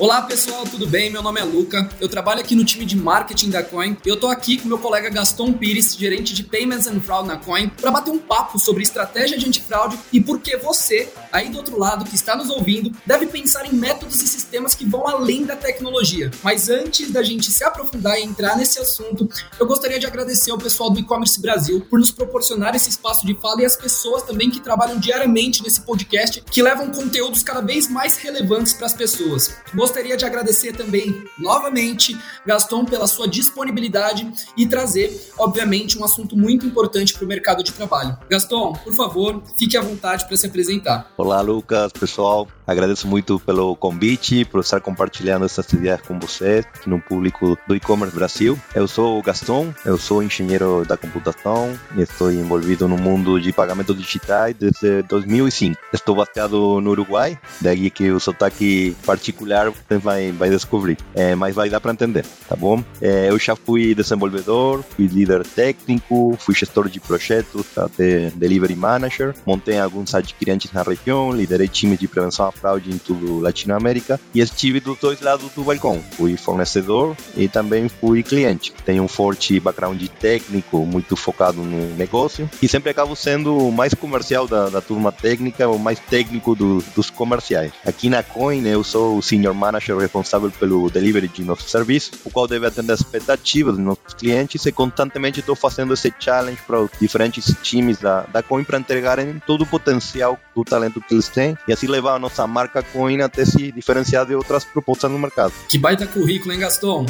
Olá pessoal, tudo bem? Meu nome é Luca, eu trabalho aqui no time de marketing da Coin e eu tô aqui com meu colega Gaston Pires, gerente de Payments and Fraud na Coin, para bater um papo sobre estratégia de antifraude e por que você, aí do outro lado que está nos ouvindo, deve pensar em métodos e sistemas que vão além da tecnologia. Mas antes da gente se aprofundar e entrar nesse assunto, eu gostaria de agradecer ao pessoal do E-Commerce Brasil por nos proporcionar esse espaço de fala e as pessoas também que trabalham diariamente nesse podcast, que levam conteúdos cada vez mais relevantes para as pessoas. De agradecer também, novamente, Gaston, pela sua disponibilidade e trazer, obviamente, um assunto muito importante para o mercado de trabalho. Gaston, por favor, fique à vontade para se apresentar. Olá, Lucas, pessoal. Agradeço muito pelo convite, por estar compartilhando essas ideias com vocês, no público do e-commerce Brasil. Eu sou o Gaston, eu sou engenheiro da computação e estou envolvido no mundo de pagamentos digitais desde 2005. Estou baseado no Uruguai, daí que o sotaque particular você vai, vai descobrir, é, mas vai dar para entender, tá bom? É, eu já fui desenvolvedor, fui líder técnico, fui gestor de projetos, até delivery manager, montei alguns adquirentes na região, liderei times de prevenção fraude em tudo Latinoamérica e estive dos dois lados do balcão. Fui fornecedor e também fui cliente. Tenho um forte background técnico, muito focado no negócio e sempre acabo sendo o mais comercial da, da turma técnica, o mais técnico do, dos comerciais. Aqui na Coin eu sou o senior manager responsável pelo delivery de nosso serviço, o qual deve atender as expectativas dos nossos clientes e constantemente estou fazendo esse challenge para os diferentes times da, da Coin para entregarem todo o potencial do talento que eles têm e assim levar a nossa marca Coin até se diferenciar de outras propostas no mercado. Que baita currículo, hein, Gaston?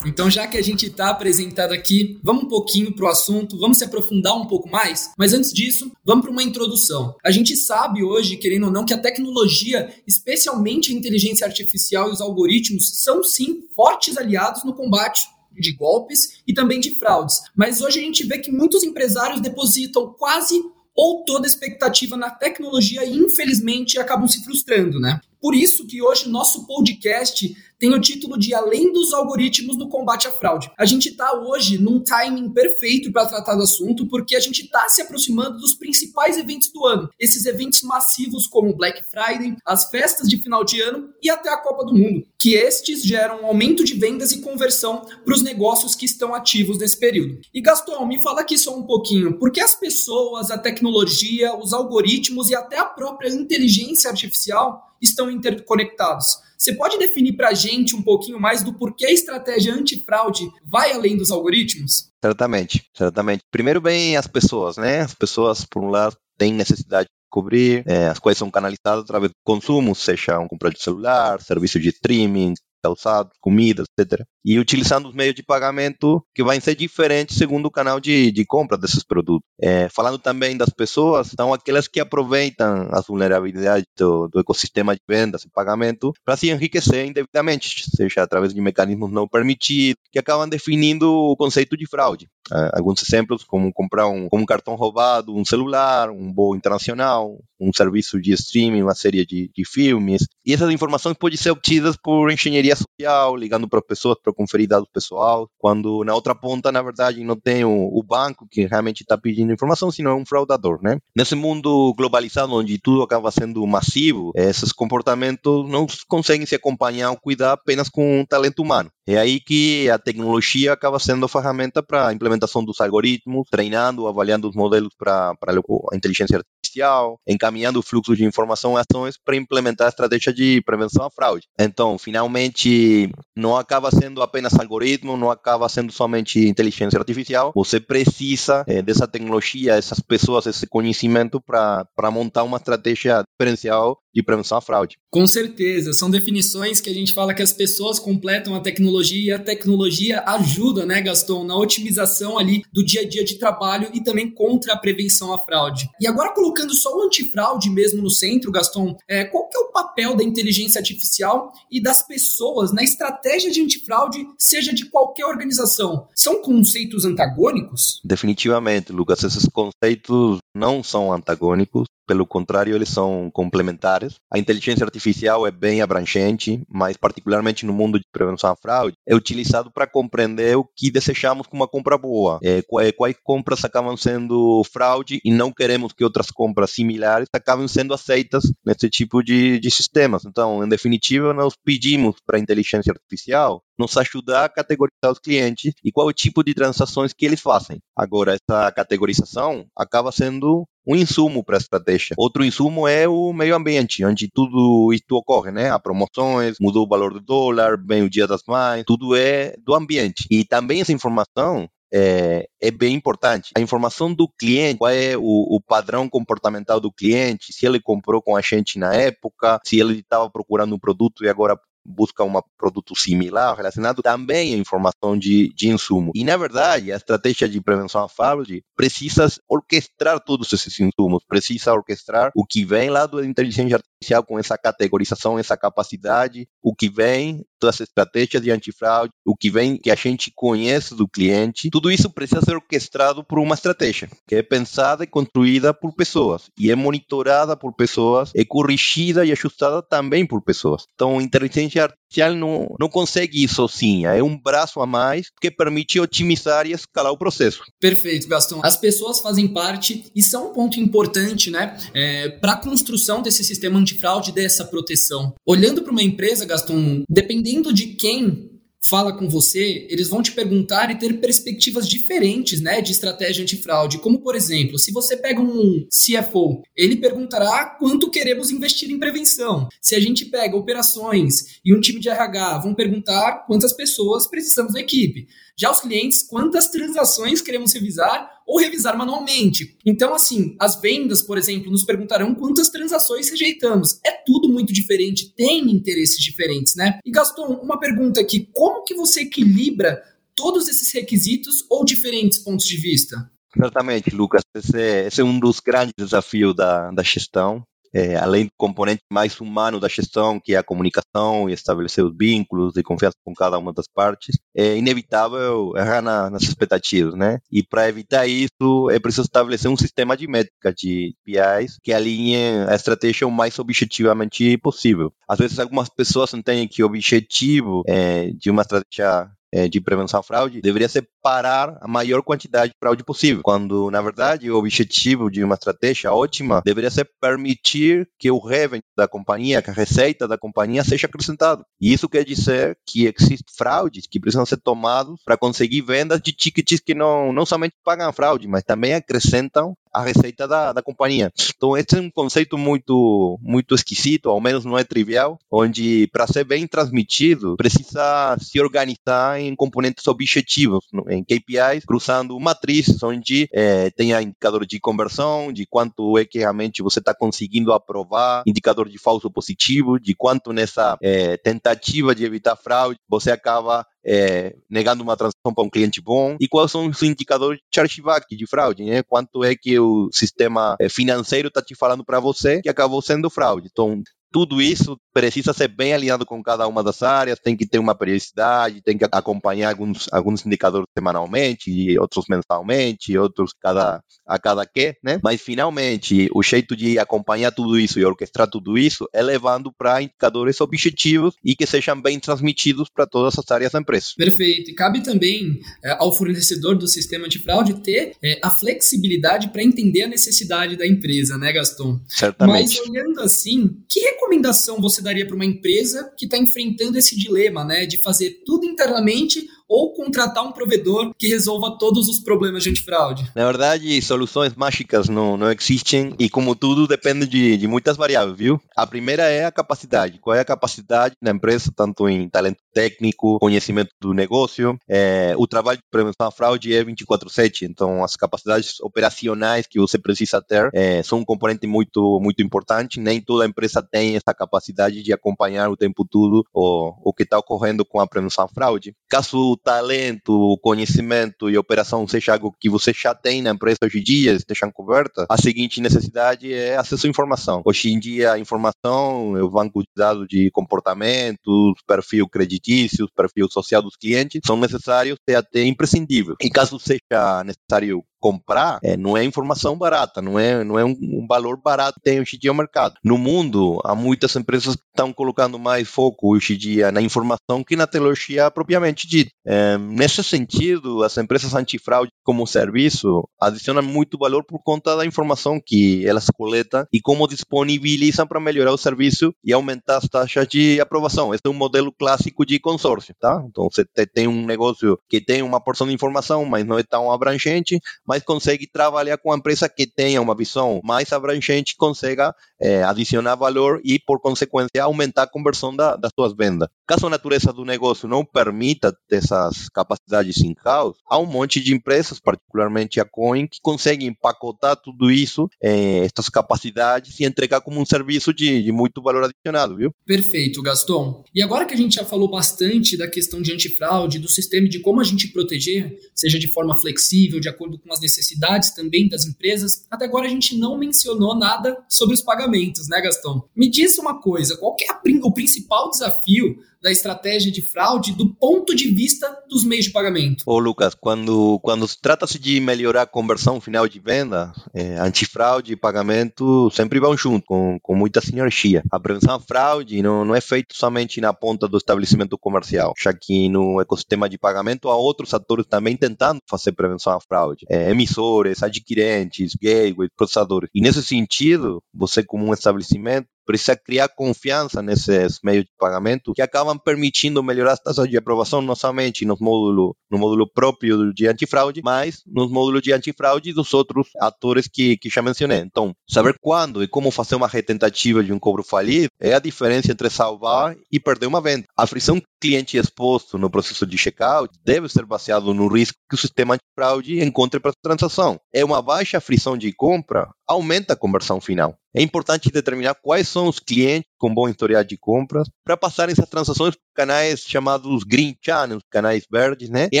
Então, já que a gente está apresentado aqui, vamos um pouquinho para o assunto, vamos se aprofundar um pouco mais. Mas antes disso, vamos para uma introdução. A gente sabe hoje, querendo ou não, que a tecnologia, especialmente a inteligência artificial e os algoritmos, são sim fortes aliados no combate de golpes e também de fraudes. Mas hoje a gente vê que muitos empresários depositam quase ou toda expectativa na tecnologia e infelizmente acabam se frustrando, né? Por isso que hoje nosso podcast tem o título de Além dos Algoritmos no Combate à Fraude. A gente está hoje num timing perfeito para tratar do assunto, porque a gente está se aproximando dos principais eventos do ano. Esses eventos massivos como Black Friday, as festas de final de ano e até a Copa do Mundo, que estes geram um aumento de vendas e conversão para os negócios que estão ativos nesse período. E Gaston, me fala aqui só um pouquinho, por que as pessoas, a tecnologia, os algoritmos e até a própria inteligência artificial estão interconectados. Você pode definir para a gente um pouquinho mais do porquê a estratégia antifraude vai além dos algoritmos? Certamente, certamente. Primeiro vem as pessoas, né? As pessoas, por um lado, têm necessidade de cobrir, é, as quais são canalizadas através do consumo, seja um compra de celular, serviço de streaming, calçados, comida, etc. E utilizando os meios de pagamento que vão ser diferentes segundo o canal de, de compra desses produtos. É, falando também das pessoas, são aquelas que aproveitam as vulnerabilidades do, do ecossistema de vendas e pagamento para se enriquecer indevidamente, seja através de mecanismos não permitidos, que acabam definindo o conceito de fraude. Uh, alguns exemplos, como comprar um, um cartão roubado, um celular, um voo internacional, um serviço de streaming, uma série de, de filmes. E essas informações podem ser obtidas por engenharia social, ligando para pessoas para conferir dados pessoal, quando na outra ponta, na verdade, não tem o, o banco que realmente está pedindo informação, senão é um fraudador, né? Nesse mundo globalizado, onde tudo acaba sendo massivo, esses comportamentos não conseguem se acompanhar ou cuidar apenas com o talento humano. É aí que a tecnologia acaba sendo ferramenta para a implementação dos algoritmos, treinando, avaliando os modelos para a inteligência artificial, encaminhando o fluxo de informação e ações para implementar a estratégia de prevenção à fraude. Então, finalmente, não acaba sendo apenas algoritmo, não acaba sendo somente inteligência artificial. Você precisa é, dessa tecnologia, essas pessoas, esse conhecimento para montar uma estratégia diferencial de prevenção à fraude. Com certeza, são definições que a gente fala que as pessoas completam a tecnologia tecnologia, a tecnologia ajuda, né, Gaston, na otimização ali do dia a dia de trabalho e também contra a prevenção à fraude. E agora colocando só o antifraude mesmo no centro, Gaston, é, qual que é o papel da inteligência artificial e das pessoas na estratégia de antifraude, seja de qualquer organização? São conceitos antagônicos? Definitivamente, Lucas, esses conceitos não são antagônicos, pelo contrário, eles são complementares. A inteligência artificial é bem abrangente, mas particularmente no mundo de prevenção à fraude, é utilizado para compreender o que desejamos com uma compra boa, é, quais compras acabam sendo fraude e não queremos que outras compras similares acabem sendo aceitas nesse tipo de, de sistemas. Então, em definitiva, nós pedimos para a inteligência artificial nos ajudar a categorizar os clientes e qual é o tipo de transações que eles fazem. Agora, essa categorização acaba sendo um insumo para a estratégia. Outro insumo é o meio ambiente, onde tudo isto ocorre, né? Há promoções, mudou o valor do dólar, vem o dia das mães, tudo é do ambiente. E também essa informação é, é, bem importante. A informação do cliente, qual é o, o, padrão comportamental do cliente, se ele comprou com a gente na época, se ele estava procurando um produto e agora busca um produto similar relacionado também a informação de, de insumo. E, na verdade, a estratégia de prevenção à fraude precisa orquestrar todos esses insumos, precisa orquestrar o que vem lá da inteligência artificial com essa categorização, essa capacidade, o que vem todas as estratégias de antifraude, o que vem que a gente conhece do cliente, tudo isso precisa ser orquestrado por uma estratégia que é pensada e construída por pessoas e é monitorada por pessoas, é corrigida e ajustada também por pessoas. Então, inteligência artificial não, não consegue ir sozinha, é um braço a mais que permite otimizar e escalar o processo. Perfeito, Gastão. As pessoas fazem parte e são um ponto importante, né, é, para a construção desse sistema antifraude, dessa proteção. Olhando para uma empresa, Gastão, dependendo de quem fala com você, eles vão te perguntar e ter perspectivas diferentes, né, de estratégia antifraude. Como, por exemplo, se você pega um CFO, ele perguntará quanto queremos investir em prevenção. Se a gente pega operações e um time de RH, vão perguntar quantas pessoas precisamos na equipe. Já os clientes, quantas transações queremos revisar ou revisar manualmente. Então, assim, as vendas, por exemplo, nos perguntarão quantas transações rejeitamos. É tudo muito diferente, tem interesses diferentes, né? E Gaston, uma pergunta aqui: como que você equilibra todos esses requisitos ou diferentes pontos de vista? Certamente, Lucas, esse é, esse é um dos grandes desafios da, da gestão é, além do componente mais humano da gestão, que é a comunicação e estabelecer os vínculos de confiança com cada uma das partes, é inevitável errar na, nas expectativas, né? E para evitar isso, é preciso estabelecer um sistema de métricas, de PIs, que alinhe a estratégia o mais objetivamente possível. Às vezes, algumas pessoas entendem que o objetivo é, de uma estratégia é, de prevenção à fraude deveria ser parar a maior quantidade de fraude possível, quando na verdade o objetivo de uma estratégia ótima deveria ser permitir que o revenue da companhia, que a receita da companhia seja acrescentado. E isso quer dizer que existem fraudes que precisam ser tomados para conseguir vendas de tickets que não, não somente pagam fraude, mas também acrescentam a receita da, da companhia. Então, esse é um conceito muito, muito esquisito, ao menos não é trivial, onde para ser bem transmitido, precisa se organizar em componentes objetivos, em KPIs, cruzando matrizes onde é, tenha indicador de conversão, de quanto é que realmente você está conseguindo aprovar, indicador de falso positivo, de quanto nessa é, tentativa de evitar fraude você acaba é, negando uma transação para um cliente bom e quais são os indicadores de chargeback, de fraude, né? Quanto é que o sistema é, financeiro está te falando para você que acabou sendo fraude. Então, tudo isso precisa ser bem alinhado com cada uma das áreas, tem que ter uma periodicidade, tem que acompanhar alguns, alguns indicadores semanalmente, e outros mensalmente, outros cada, a cada que, né? Mas finalmente, o jeito de acompanhar tudo isso e orquestrar tudo isso é levando para indicadores objetivos e que sejam bem transmitidos para todas as áreas da empresa. Perfeito. E cabe também é, ao fornecedor do sistema de fraude ter é, a flexibilidade para entender a necessidade da empresa, né, Gaston? Certamente. Mas olhando assim, que recomendação você daria para uma empresa que está enfrentando esse dilema, né, de fazer tudo internamente ou contratar um provedor que resolva todos os problemas de antifraude? Na verdade, soluções mágicas não, não existem e, como tudo, depende de, de muitas variáveis, viu? A primeira é a capacidade. Qual é a capacidade da empresa, tanto em talento técnico, conhecimento do negócio? É, o trabalho de prevenção à fraude é 24/7, então as capacidades operacionais que você precisa ter é, são um componente muito muito importante. Nem toda empresa tem essa capacidade de acompanhar o tempo todo o, o que está ocorrendo com a prevenção à fraude. Caso talento, o conhecimento e operação seja algo que você já tem na empresa hoje em dia, estejam cobertas, a seguinte necessidade é acesso à informação. Hoje em dia, a informação é o banco de dados de comportamentos, perfil creditício, perfil social dos clientes, são necessários e até imprescindíveis. Em caso seja necessário comprar é, não é informação barata, não é, não é um, um valor barato que tem hoje em dia o mercado. No mundo, há muitas empresas que estão colocando mais foco hoje em dia na informação que na tecnologia propriamente dita. É, nesse sentido, as empresas antifraude como serviço adicionam muito valor por conta da informação que elas coletam e como disponibilizam para melhorar o serviço e aumentar as taxas de aprovação. Esse é um modelo clássico de consórcio, tá? Então, você tem um negócio que tem uma porção de informação, mas não é tão abrangente, mas consegue trabalhar com uma empresa que tenha uma visão mais abrangente, consiga é, adicionar valor e, por consequência, aumentar a conversão da, das suas vendas. Caso a natureza do negócio não permita essas capacidades in-house, há um monte de empresas, particularmente a Coin, que conseguem empacotar tudo isso, é, essas capacidades, e entregar como um serviço de, de muito valor adicionado, viu? Perfeito, Gaston. E agora que a gente já falou bastante da questão de antifraude, do sistema de como a gente proteger, seja de forma flexível, de acordo com as necessidades também das empresas. Até agora a gente não mencionou nada sobre os pagamentos, né, Gastão? Me diz uma coisa, qual é a, o principal desafio da estratégia de fraude do ponto de vista dos meios de pagamento? Ô Lucas, quando, quando trata-se de melhorar a conversão final de venda, é, antifraude e pagamento sempre vão junto, com, com muita sinergia. A prevenção à fraude não, não é feita somente na ponta do estabelecimento comercial, já que no ecossistema de pagamento há outros atores também tentando fazer prevenção à fraude. É, emissores, adquirentes, gateways, processadores. E nesse sentido, você como um estabelecimento precisa criar confiança nesses meios de pagamento que acabam permitindo melhorar as taxas de aprovação não somente no módulo, no módulo próprio de antifraude, mas nos módulos de antifraude dos outros atores que, que já mencionei. Então, saber quando e como fazer uma retentativa de um cobro falido é a diferença entre salvar e perder uma venda. A frição cliente exposto no processo de checkout deve ser baseado no risco que o sistema antifraude encontre para a transação. É uma baixa frição de compra, aumenta a conversão final. É importante determinar quais são os clientes com bom historial de compras para passarem essas transações por canais chamados green channels, canais verdes, né, em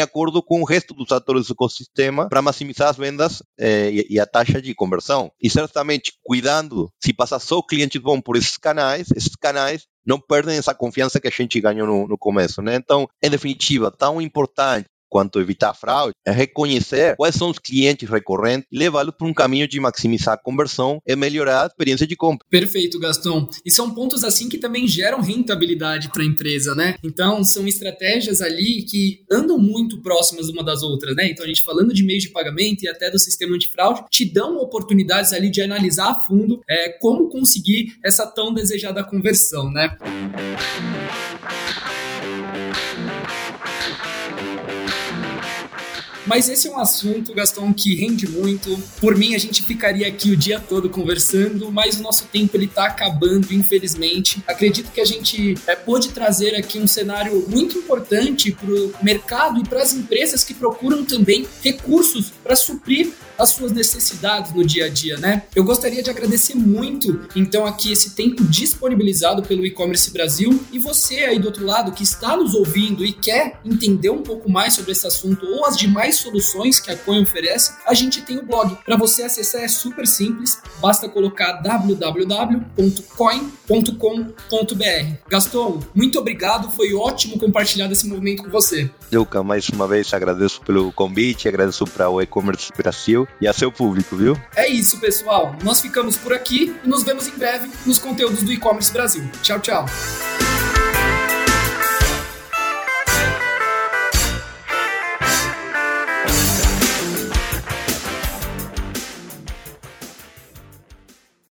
acordo com o resto dos atores do ecossistema para maximizar as vendas eh, e, e, a taxa de conversão. E certamente cuidando, se passar só clientes bons por esses canais, esses canais não perdem essa confiança que a gente ganhou no, no começo, né? Então, em definitiva, tão importante quanto evitar fraude, é reconhecer quais são os clientes recorrentes levá-los para um caminho de maximizar a conversão e melhorar a experiência de compra. Perfeito, Gaston. E são pontos assim que também geram rentabilidade para a empresa, né? Então, são estratégias ali que andam muito próximas uma das outras, né? Então, a gente falando de meios de pagamento e até do sistema antifraude, te dão oportunidades ali de analisar a fundo é, como conseguir essa tão desejada conversão, né? Mas esse é um assunto, Gastão, que rende muito. Por mim, a gente ficaria aqui o dia todo conversando, mas o nosso tempo ele tá acabando, infelizmente. Acredito que a gente é, pôde trazer aqui um cenário muito importante para o mercado e para as empresas que procuram também recursos para suprir as suas necessidades no dia a dia, né? Eu gostaria de agradecer muito, então, aqui esse tempo disponibilizado pelo e-commerce Brasil e você aí do outro lado que está nos ouvindo e quer entender um pouco mais sobre esse assunto ou as demais soluções que a Coin oferece, a gente tem o blog. Para você acessar é super simples, basta colocar www.coin.com.br. Gaston, muito obrigado, foi ótimo compartilhar esse momento com você. Luca, mais uma vez agradeço pelo convite, agradeço para o e-commerce Brasil e a seu público, viu? É isso, pessoal. Nós ficamos por aqui e nos vemos em breve nos conteúdos do e-commerce Brasil. Tchau, tchau.